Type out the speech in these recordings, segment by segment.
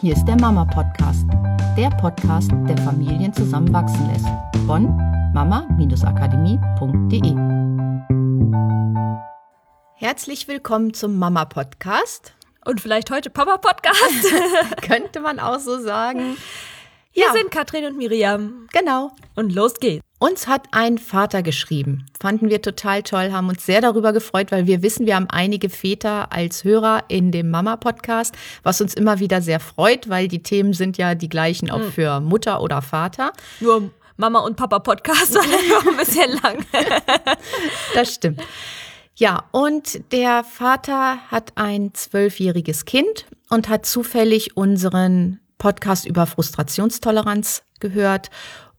Hier ist der Mama Podcast, der Podcast, der Familien zusammenwachsen lässt. Von mama-akademie.de. Herzlich willkommen zum Mama Podcast. Und vielleicht heute Papa Podcast. Könnte man auch so sagen. Hier ja. sind Katrin und Miriam. Genau. Und los geht's. Uns hat ein Vater geschrieben. Fanden wir total toll, haben uns sehr darüber gefreut, weil wir wissen, wir haben einige Väter als Hörer in dem Mama-Podcast, was uns immer wieder sehr freut, weil die Themen sind ja die gleichen auch hm. für Mutter oder Vater. Nur Mama und Papa Podcast war noch ein bisschen lang. das stimmt. Ja, und der Vater hat ein zwölfjähriges Kind und hat zufällig unseren Podcast über Frustrationstoleranz gehört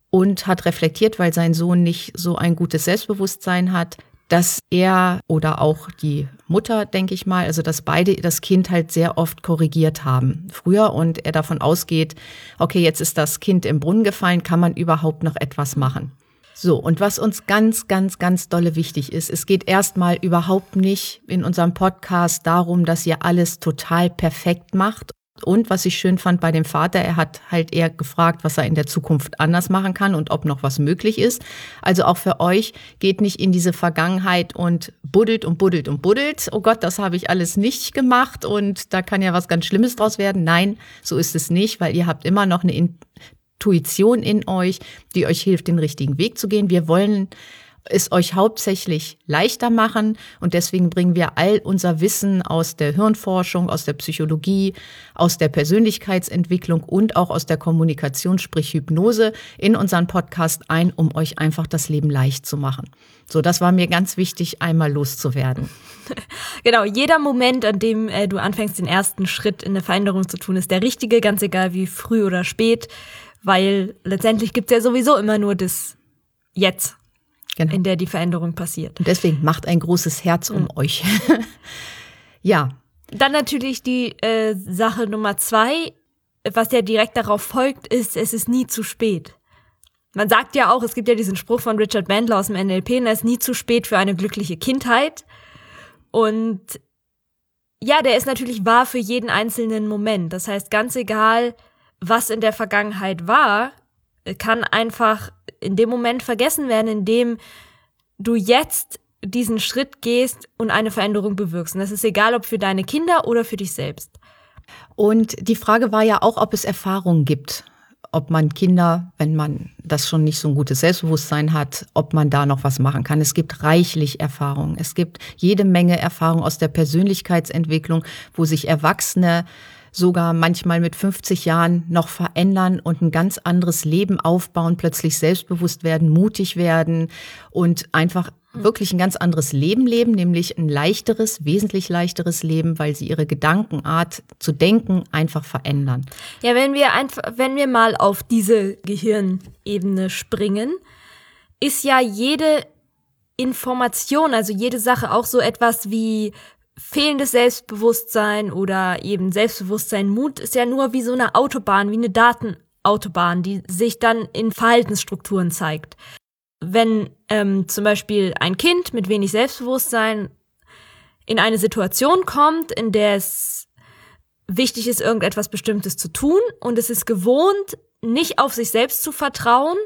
und hat reflektiert, weil sein Sohn nicht so ein gutes Selbstbewusstsein hat, dass er oder auch die Mutter, denke ich mal, also dass beide das Kind halt sehr oft korrigiert haben früher und er davon ausgeht, okay, jetzt ist das Kind im Brunnen gefallen, kann man überhaupt noch etwas machen? So, und was uns ganz, ganz, ganz dolle wichtig ist, es geht erstmal überhaupt nicht in unserem Podcast darum, dass ihr alles total perfekt macht und was ich schön fand bei dem Vater, er hat halt eher gefragt, was er in der Zukunft anders machen kann und ob noch was möglich ist. Also auch für euch geht nicht in diese Vergangenheit und buddelt und buddelt und buddelt. Oh Gott, das habe ich alles nicht gemacht und da kann ja was ganz Schlimmes draus werden. Nein, so ist es nicht, weil ihr habt immer noch eine Intuition in euch, die euch hilft, den richtigen Weg zu gehen. Wir wollen es euch hauptsächlich leichter machen und deswegen bringen wir all unser Wissen aus der Hirnforschung, aus der Psychologie, aus der Persönlichkeitsentwicklung und auch aus der Kommunikation, sprich Hypnose, in unseren Podcast ein, um euch einfach das Leben leicht zu machen. So, das war mir ganz wichtig, einmal loszuwerden. Genau, jeder Moment, an dem äh, du anfängst, den ersten Schritt in eine Veränderung zu tun, ist der richtige, ganz egal wie früh oder spät, weil letztendlich gibt es ja sowieso immer nur das Jetzt genau. in der die Veränderung passiert. Und deswegen macht ein großes Herz um mhm. euch. ja. Dann natürlich die äh, Sache Nummer zwei, was ja direkt darauf folgt, ist, es ist nie zu spät. Man sagt ja auch, es gibt ja diesen Spruch von Richard Bandler aus dem NLP, es ist nie zu spät für eine glückliche Kindheit. Und ja, der ist natürlich wahr für jeden einzelnen Moment. Das heißt, ganz egal, was in der Vergangenheit war, kann einfach in dem Moment vergessen werden, in dem du jetzt diesen Schritt gehst und eine Veränderung bewirkst. Und das ist egal, ob für deine Kinder oder für dich selbst. Und die Frage war ja auch, ob es Erfahrungen gibt, ob man Kinder, wenn man das schon nicht so ein gutes Selbstbewusstsein hat, ob man da noch was machen kann. Es gibt reichlich Erfahrungen. Es gibt jede Menge Erfahrung aus der Persönlichkeitsentwicklung, wo sich Erwachsene sogar manchmal mit 50 Jahren noch verändern und ein ganz anderes Leben aufbauen, plötzlich selbstbewusst werden, mutig werden und einfach wirklich ein ganz anderes Leben leben, nämlich ein leichteres, wesentlich leichteres Leben, weil sie ihre Gedankenart zu denken einfach verändern. Ja, wenn wir einfach, wenn wir mal auf diese Gehirnebene springen, ist ja jede Information, also jede Sache auch so etwas wie fehlendes Selbstbewusstsein oder eben Selbstbewusstsein, Mut ist ja nur wie so eine Autobahn, wie eine Datenautobahn, die sich dann in Verhaltensstrukturen zeigt. Wenn ähm, zum Beispiel ein Kind mit wenig Selbstbewusstsein in eine Situation kommt, in der es wichtig ist, irgendetwas Bestimmtes zu tun und es ist gewohnt, nicht auf sich selbst zu vertrauen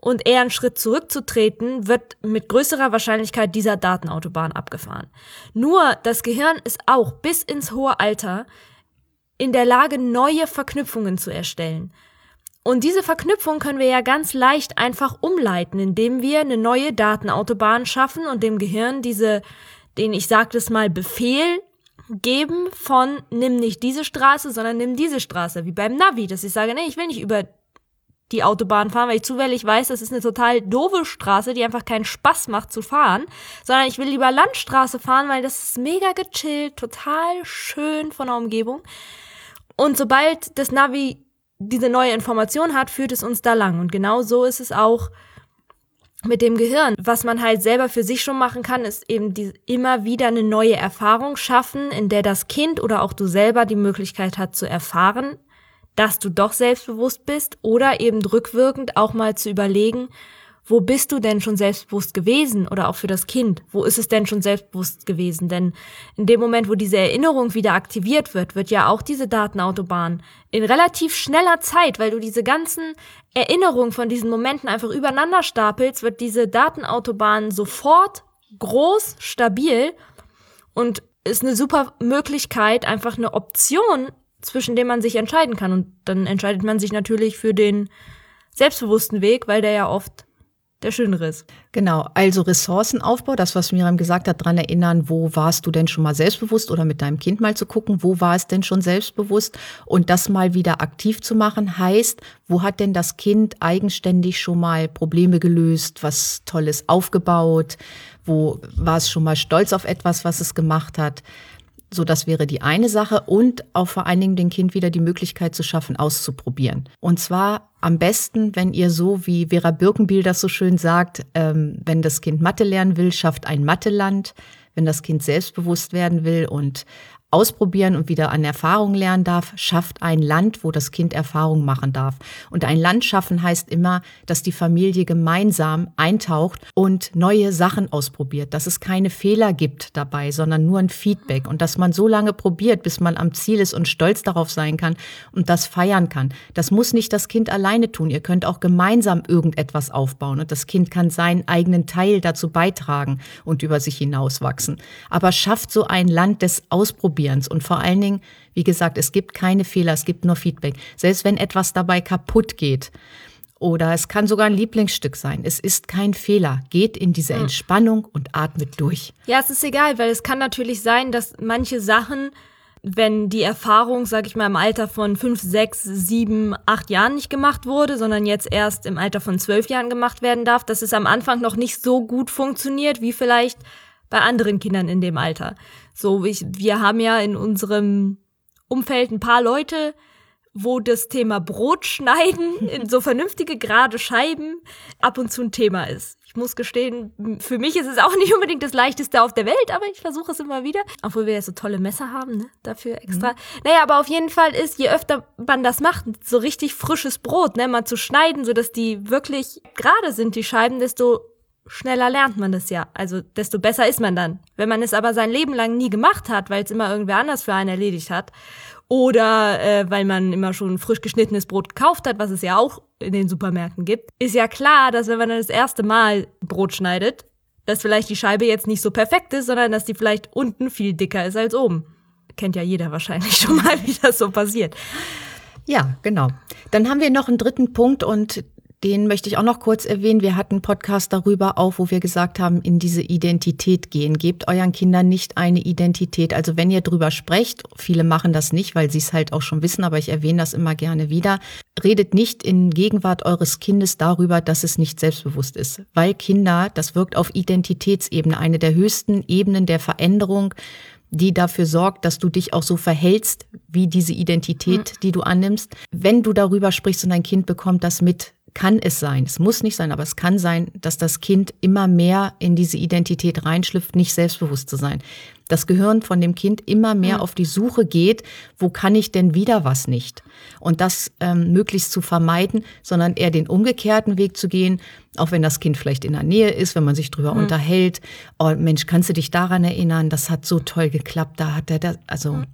und eher einen Schritt zurückzutreten, wird mit größerer Wahrscheinlichkeit dieser Datenautobahn abgefahren. Nur das Gehirn ist auch bis ins hohe Alter in der Lage, neue Verknüpfungen zu erstellen. Und diese Verknüpfung können wir ja ganz leicht einfach umleiten, indem wir eine neue Datenautobahn schaffen und dem Gehirn diese, den ich sagte es mal, Befehl geben von nimm nicht diese Straße, sondern nimm diese Straße, wie beim Navi, dass ich sage, nee, ich will nicht über die Autobahn fahren, weil ich zufällig weiß, das ist eine total doofe Straße, die einfach keinen Spaß macht zu fahren, sondern ich will lieber Landstraße fahren, weil das ist mega gechillt, total schön von der Umgebung. Und sobald das Navi diese neue Information hat, führt es uns da lang. Und genau so ist es auch mit dem Gehirn. Was man halt selber für sich schon machen kann, ist eben die, immer wieder eine neue Erfahrung schaffen, in der das Kind oder auch du selber die Möglichkeit hat zu erfahren, dass du doch selbstbewusst bist oder eben rückwirkend auch mal zu überlegen, wo bist du denn schon selbstbewusst gewesen oder auch für das Kind, wo ist es denn schon selbstbewusst gewesen? Denn in dem Moment, wo diese Erinnerung wieder aktiviert wird, wird ja auch diese Datenautobahn in relativ schneller Zeit, weil du diese ganzen Erinnerungen von diesen Momenten einfach übereinander stapelst, wird diese Datenautobahn sofort groß, stabil und ist eine super Möglichkeit, einfach eine Option, zwischen dem man sich entscheiden kann. Und dann entscheidet man sich natürlich für den selbstbewussten Weg, weil der ja oft der schönere ist. Genau, also Ressourcenaufbau, das, was Miriam gesagt hat, dran erinnern, wo warst du denn schon mal selbstbewusst oder mit deinem Kind mal zu gucken, wo war es denn schon selbstbewusst und das mal wieder aktiv zu machen, heißt, wo hat denn das Kind eigenständig schon mal Probleme gelöst, was Tolles aufgebaut, wo war es schon mal stolz auf etwas, was es gemacht hat. So, das wäre die eine Sache und auch vor allen Dingen dem Kind wieder die Möglichkeit zu schaffen, auszuprobieren. Und zwar am besten, wenn ihr so, wie Vera Birkenbiel das so schön sagt, ähm, wenn das Kind Mathe lernen will, schafft ein Matheland. Wenn das Kind selbstbewusst werden will und ausprobieren und wieder an Erfahrung lernen darf, schafft ein Land, wo das Kind Erfahrung machen darf. Und ein Land schaffen heißt immer, dass die Familie gemeinsam eintaucht und neue Sachen ausprobiert, dass es keine Fehler gibt dabei, sondern nur ein Feedback und dass man so lange probiert, bis man am Ziel ist und stolz darauf sein kann und das feiern kann. Das muss nicht das Kind alleine tun. Ihr könnt auch gemeinsam irgendetwas aufbauen und das Kind kann seinen eigenen Teil dazu beitragen und über sich hinauswachsen. Aber schafft so ein Land des Ausprobierens Ausprobierens. Und vor allen Dingen, wie gesagt, es gibt keine Fehler, es gibt nur Feedback. Selbst wenn etwas dabei kaputt geht, oder es kann sogar ein Lieblingsstück sein. Es ist kein Fehler. Geht in diese hm. Entspannung und atmet durch. Ja, es ist egal, weil es kann natürlich sein, dass manche Sachen, wenn die Erfahrung, sag ich mal, im Alter von fünf, sechs, sieben, acht Jahren nicht gemacht wurde, sondern jetzt erst im Alter von zwölf Jahren gemacht werden darf, dass es am Anfang noch nicht so gut funktioniert, wie vielleicht bei anderen Kindern in dem Alter. So, ich, wir haben ja in unserem Umfeld ein paar Leute, wo das Thema Brot schneiden in so vernünftige gerade Scheiben ab und zu ein Thema ist. Ich muss gestehen, für mich ist es auch nicht unbedingt das leichteste auf der Welt, aber ich versuche es immer wieder. Obwohl wir ja so tolle Messer haben, ne? Dafür extra. Mhm. Naja, aber auf jeden Fall ist, je öfter man das macht, so richtig frisches Brot, ne, mal zu schneiden, sodass die wirklich gerade sind, die Scheiben, desto schneller lernt man das ja. Also desto besser ist man dann. Wenn man es aber sein Leben lang nie gemacht hat, weil es immer irgendwer anders für einen erledigt hat, oder äh, weil man immer schon frisch geschnittenes Brot gekauft hat, was es ja auch in den Supermärkten gibt, ist ja klar, dass wenn man dann das erste Mal Brot schneidet, dass vielleicht die Scheibe jetzt nicht so perfekt ist, sondern dass die vielleicht unten viel dicker ist als oben. Kennt ja jeder wahrscheinlich schon mal, wie das so passiert. Ja, genau. Dann haben wir noch einen dritten Punkt und den möchte ich auch noch kurz erwähnen. Wir hatten einen Podcast darüber auch, wo wir gesagt haben, in diese Identität gehen. Gebt euren Kindern nicht eine Identität. Also wenn ihr drüber sprecht, viele machen das nicht, weil sie es halt auch schon wissen, aber ich erwähne das immer gerne wieder. Redet nicht in Gegenwart eures Kindes darüber, dass es nicht selbstbewusst ist. Weil Kinder, das wirkt auf Identitätsebene, eine der höchsten Ebenen der Veränderung die dafür sorgt, dass du dich auch so verhältst, wie diese Identität, die du annimmst. Wenn du darüber sprichst und dein Kind bekommt das mit, kann es sein, es muss nicht sein, aber es kann sein, dass das Kind immer mehr in diese Identität reinschlüpft, nicht selbstbewusst zu sein. Das Gehirn von dem Kind immer mehr mhm. auf die Suche geht, wo kann ich denn wieder was nicht? Und das ähm, möglichst zu vermeiden, sondern eher den umgekehrten Weg zu gehen, auch wenn das Kind vielleicht in der Nähe ist, wenn man sich drüber mhm. unterhält. Oh Mensch, kannst du dich daran erinnern? Das hat so toll geklappt, da hat er das, also mhm.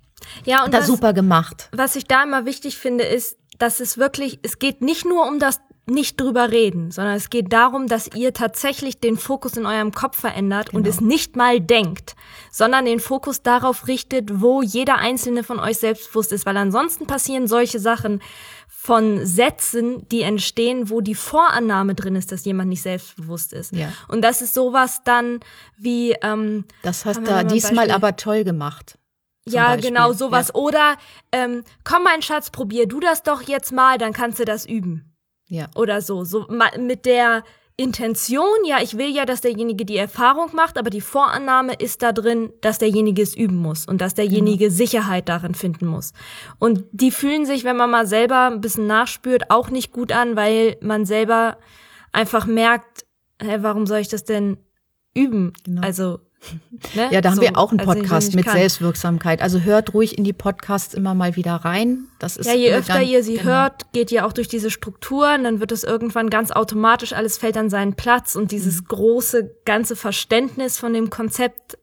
ja, und das super gemacht. Was ich da immer wichtig finde, ist, dass es wirklich, es geht nicht nur um das nicht drüber reden, sondern es geht darum, dass ihr tatsächlich den Fokus in eurem Kopf verändert genau. und es nicht mal denkt, sondern den Fokus darauf richtet, wo jeder einzelne von euch selbstbewusst ist, weil ansonsten passieren solche Sachen von Sätzen, die entstehen, wo die Vorannahme drin ist, dass jemand nicht selbstbewusst ist. Ja. Und das ist sowas dann wie ähm, Das hast du diesmal aber toll gemacht. Ja, Beispiel. genau, sowas. Ja. Oder ähm, komm, mein Schatz, probier du das doch jetzt mal, dann kannst du das üben. Ja. Oder so. So mit der Intention, ja, ich will ja, dass derjenige die Erfahrung macht, aber die Vorannahme ist da drin, dass derjenige es üben muss und dass derjenige genau. Sicherheit darin finden muss. Und die fühlen sich, wenn man mal selber ein bisschen nachspürt, auch nicht gut an, weil man selber einfach merkt, hä, warum soll ich das denn üben? Genau. Also Ne? Ja, da haben so, wir auch einen also Podcast also mit kann. Selbstwirksamkeit. Also hört ruhig in die Podcasts immer mal wieder rein. Das ist ja, je öfter ganz, ihr sie genau. hört, geht ihr auch durch diese Strukturen, dann wird es irgendwann ganz automatisch, alles fällt an seinen Platz und dieses mhm. große ganze Verständnis von dem Konzept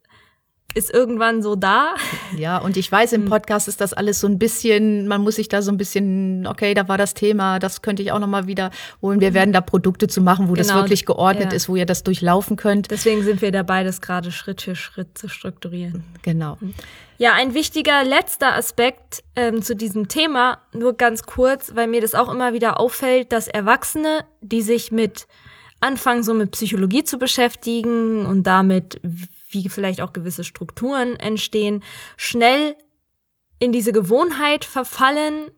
ist irgendwann so da. Ja, und ich weiß, im hm. Podcast ist das alles so ein bisschen, man muss sich da so ein bisschen, okay, da war das Thema, das könnte ich auch nochmal wiederholen. Wir werden da Produkte zu machen, wo genau, das wirklich geordnet ja. ist, wo ihr das durchlaufen könnt. Deswegen sind wir dabei, das gerade Schritt für Schritt zu strukturieren. Genau. Hm. Ja, ein wichtiger letzter Aspekt ähm, zu diesem Thema, nur ganz kurz, weil mir das auch immer wieder auffällt, dass Erwachsene, die sich mit anfangen, so mit Psychologie zu beschäftigen und damit, wie vielleicht auch gewisse Strukturen entstehen, schnell in diese Gewohnheit verfallen,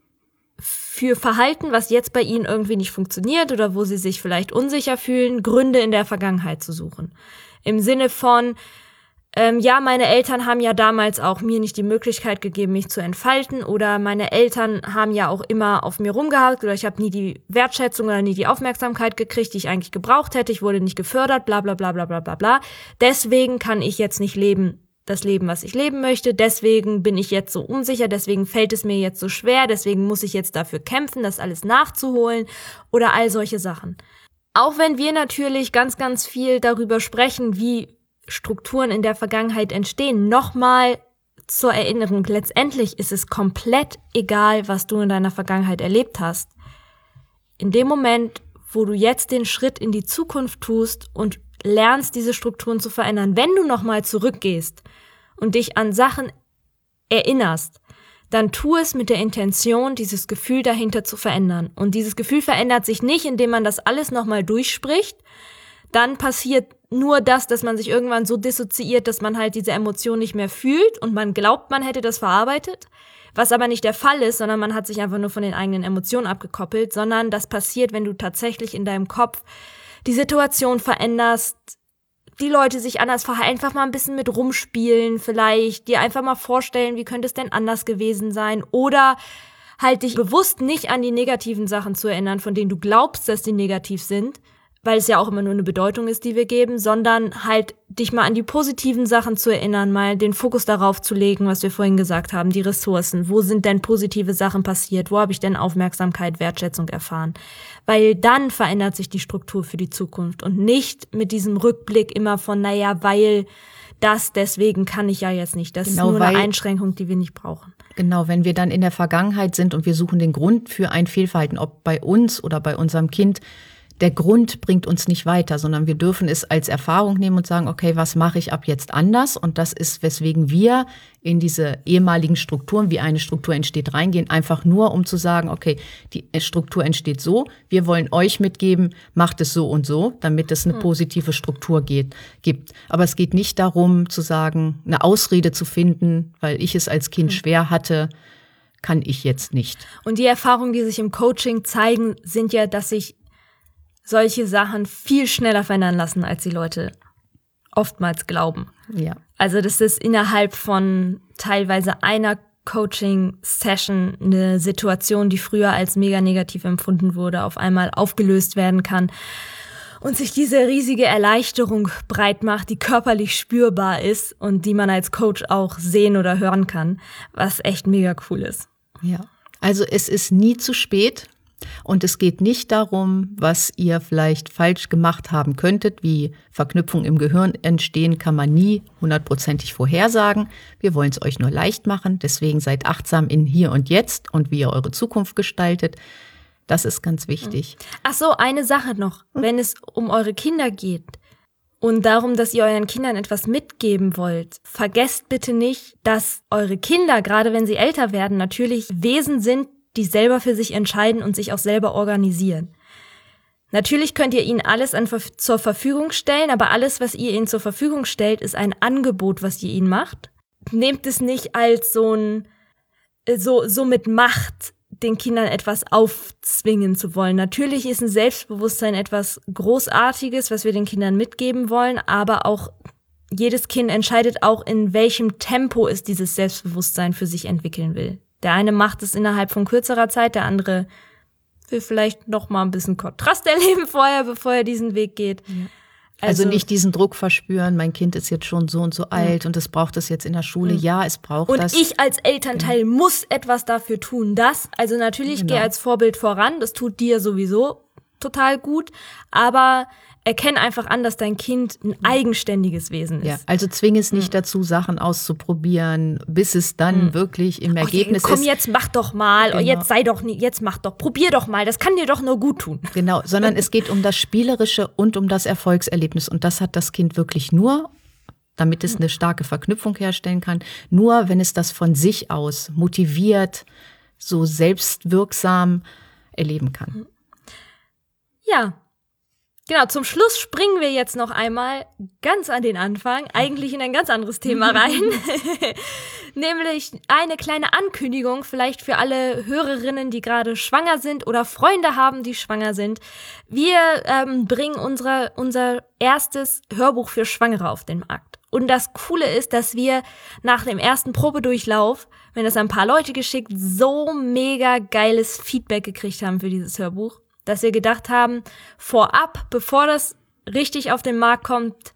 für Verhalten, was jetzt bei ihnen irgendwie nicht funktioniert oder wo sie sich vielleicht unsicher fühlen, Gründe in der Vergangenheit zu suchen. Im Sinne von, ähm, ja, meine Eltern haben ja damals auch mir nicht die Möglichkeit gegeben, mich zu entfalten. Oder meine Eltern haben ja auch immer auf mir rumgehakt. Oder ich habe nie die Wertschätzung oder nie die Aufmerksamkeit gekriegt, die ich eigentlich gebraucht hätte, ich wurde nicht gefördert, bla bla bla bla bla bla bla. Deswegen kann ich jetzt nicht leben, das Leben, was ich leben möchte, deswegen bin ich jetzt so unsicher, deswegen fällt es mir jetzt so schwer, deswegen muss ich jetzt dafür kämpfen, das alles nachzuholen. Oder all solche Sachen. Auch wenn wir natürlich ganz, ganz viel darüber sprechen, wie Strukturen in der Vergangenheit entstehen. Nochmal zur Erinnerung, letztendlich ist es komplett egal, was du in deiner Vergangenheit erlebt hast. In dem Moment, wo du jetzt den Schritt in die Zukunft tust und lernst, diese Strukturen zu verändern, wenn du nochmal zurückgehst und dich an Sachen erinnerst, dann tu es mit der Intention, dieses Gefühl dahinter zu verändern. Und dieses Gefühl verändert sich nicht, indem man das alles nochmal durchspricht. Dann passiert nur das, dass man sich irgendwann so dissoziiert, dass man halt diese Emotion nicht mehr fühlt und man glaubt, man hätte das verarbeitet. Was aber nicht der Fall ist, sondern man hat sich einfach nur von den eigenen Emotionen abgekoppelt, sondern das passiert, wenn du tatsächlich in deinem Kopf die Situation veränderst, die Leute sich anders verhalten, einfach mal ein bisschen mit rumspielen, vielleicht dir einfach mal vorstellen, wie könnte es denn anders gewesen sein oder halt dich bewusst nicht an die negativen Sachen zu erinnern, von denen du glaubst, dass die negativ sind, weil es ja auch immer nur eine Bedeutung ist, die wir geben, sondern halt dich mal an die positiven Sachen zu erinnern, mal den Fokus darauf zu legen, was wir vorhin gesagt haben, die Ressourcen. Wo sind denn positive Sachen passiert? Wo habe ich denn Aufmerksamkeit, Wertschätzung erfahren? Weil dann verändert sich die Struktur für die Zukunft und nicht mit diesem Rückblick immer von, naja, weil das, deswegen kann ich ja jetzt nicht. Das genau, ist nur eine Einschränkung, die wir nicht brauchen. Genau, wenn wir dann in der Vergangenheit sind und wir suchen den Grund für ein Fehlverhalten, ob bei uns oder bei unserem Kind, der Grund bringt uns nicht weiter, sondern wir dürfen es als Erfahrung nehmen und sagen, okay, was mache ich ab jetzt anders? Und das ist, weswegen wir in diese ehemaligen Strukturen, wie eine Struktur entsteht, reingehen, einfach nur, um zu sagen, okay, die Struktur entsteht so, wir wollen euch mitgeben, macht es so und so, damit es eine hm. positive Struktur geht, gibt. Aber es geht nicht darum, zu sagen, eine Ausrede zu finden, weil ich es als Kind hm. schwer hatte, kann ich jetzt nicht. Und die Erfahrungen, die sich im Coaching zeigen, sind ja, dass sich solche Sachen viel schneller verändern lassen, als die Leute oftmals glauben. Ja. Also das ist innerhalb von teilweise einer Coaching-Session eine Situation, die früher als mega negativ empfunden wurde, auf einmal aufgelöst werden kann und sich diese riesige Erleichterung breit macht, die körperlich spürbar ist und die man als Coach auch sehen oder hören kann, was echt mega cool ist. Ja. Also es ist nie zu spät, und es geht nicht darum, was ihr vielleicht falsch gemacht haben könntet, wie Verknüpfungen im Gehirn entstehen, kann man nie hundertprozentig vorhersagen. Wir wollen es euch nur leicht machen. Deswegen seid achtsam in hier und jetzt und wie ihr eure Zukunft gestaltet. Das ist ganz wichtig. Ach so, eine Sache noch. Wenn es um eure Kinder geht und darum, dass ihr euren Kindern etwas mitgeben wollt, vergesst bitte nicht, dass eure Kinder, gerade wenn sie älter werden, natürlich Wesen sind, die selber für sich entscheiden und sich auch selber organisieren. Natürlich könnt ihr ihnen alles an, zur Verfügung stellen, aber alles, was ihr ihnen zur Verfügung stellt, ist ein Angebot, was ihr ihnen macht. Nehmt es nicht als so ein, so, so mit Macht den Kindern etwas aufzwingen zu wollen. Natürlich ist ein Selbstbewusstsein etwas Großartiges, was wir den Kindern mitgeben wollen, aber auch jedes Kind entscheidet auch, in welchem Tempo es dieses Selbstbewusstsein für sich entwickeln will. Der eine macht es innerhalb von kürzerer Zeit, der andere will vielleicht noch mal ein bisschen Kontrast erleben vorher, bevor er diesen Weg geht. Ja. Also, also, nicht diesen Druck verspüren, mein Kind ist jetzt schon so und so alt und es braucht es jetzt in der Schule. Mhm. Ja, es braucht und das. Und ich als Elternteil genau. muss etwas dafür tun. Das, also natürlich genau. geh als Vorbild voran, das tut dir sowieso total gut, aber erkenn einfach an, dass dein Kind ein eigenständiges Wesen ist. Ja, also zwing es nicht mhm. dazu, Sachen auszuprobieren, bis es dann mhm. wirklich im Ergebnis oh, komm, ist. Komm, jetzt mach doch mal, genau. jetzt sei doch nie, jetzt mach doch, probier doch mal, das kann dir doch nur gut tun. Genau, sondern es geht um das Spielerische und um das Erfolgserlebnis und das hat das Kind wirklich nur damit es eine starke Verknüpfung herstellen kann, nur wenn es das von sich aus motiviert, so selbstwirksam erleben kann. Ja, Genau, zum Schluss springen wir jetzt noch einmal ganz an den Anfang, eigentlich in ein ganz anderes Thema rein. Nämlich eine kleine Ankündigung, vielleicht für alle Hörerinnen, die gerade schwanger sind oder Freunde haben, die schwanger sind. Wir ähm, bringen unsere, unser erstes Hörbuch für Schwangere auf den Markt. Und das Coole ist, dass wir nach dem ersten Probedurchlauf, wenn das ein paar Leute geschickt, so mega geiles Feedback gekriegt haben für dieses Hörbuch dass wir gedacht haben, vorab, bevor das richtig auf den Markt kommt,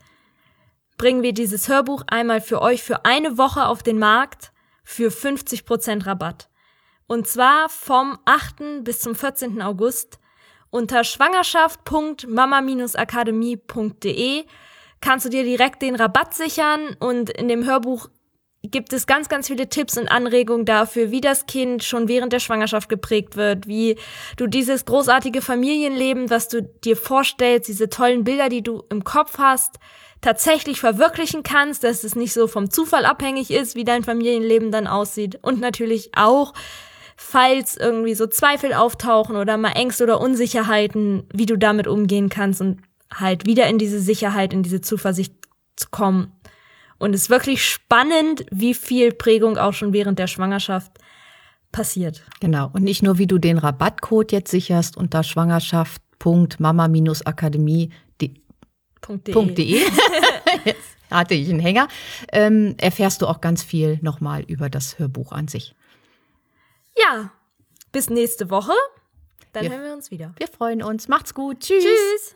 bringen wir dieses Hörbuch einmal für euch für eine Woche auf den Markt für 50% Rabatt. Und zwar vom 8. bis zum 14. August unter schwangerschaft.mama-akademie.de kannst du dir direkt den Rabatt sichern und in dem Hörbuch gibt es ganz, ganz viele Tipps und Anregungen dafür, wie das Kind schon während der Schwangerschaft geprägt wird, wie du dieses großartige Familienleben, was du dir vorstellst, diese tollen Bilder, die du im Kopf hast, tatsächlich verwirklichen kannst, dass es nicht so vom Zufall abhängig ist, wie dein Familienleben dann aussieht. Und natürlich auch, falls irgendwie so Zweifel auftauchen oder mal Ängste oder Unsicherheiten, wie du damit umgehen kannst und halt wieder in diese Sicherheit, in diese Zuversicht zu kommen und es ist wirklich spannend, wie viel Prägung auch schon während der Schwangerschaft passiert. Genau. Und nicht nur, wie du den Rabattcode jetzt sicherst unter schwangerschaft.mama-akademie.de. jetzt hatte ich einen Hänger. Ähm, erfährst du auch ganz viel nochmal über das Hörbuch an sich. Ja, bis nächste Woche. Dann wir, hören wir uns wieder. Wir freuen uns. Macht's gut. Tschüss. Tschüss.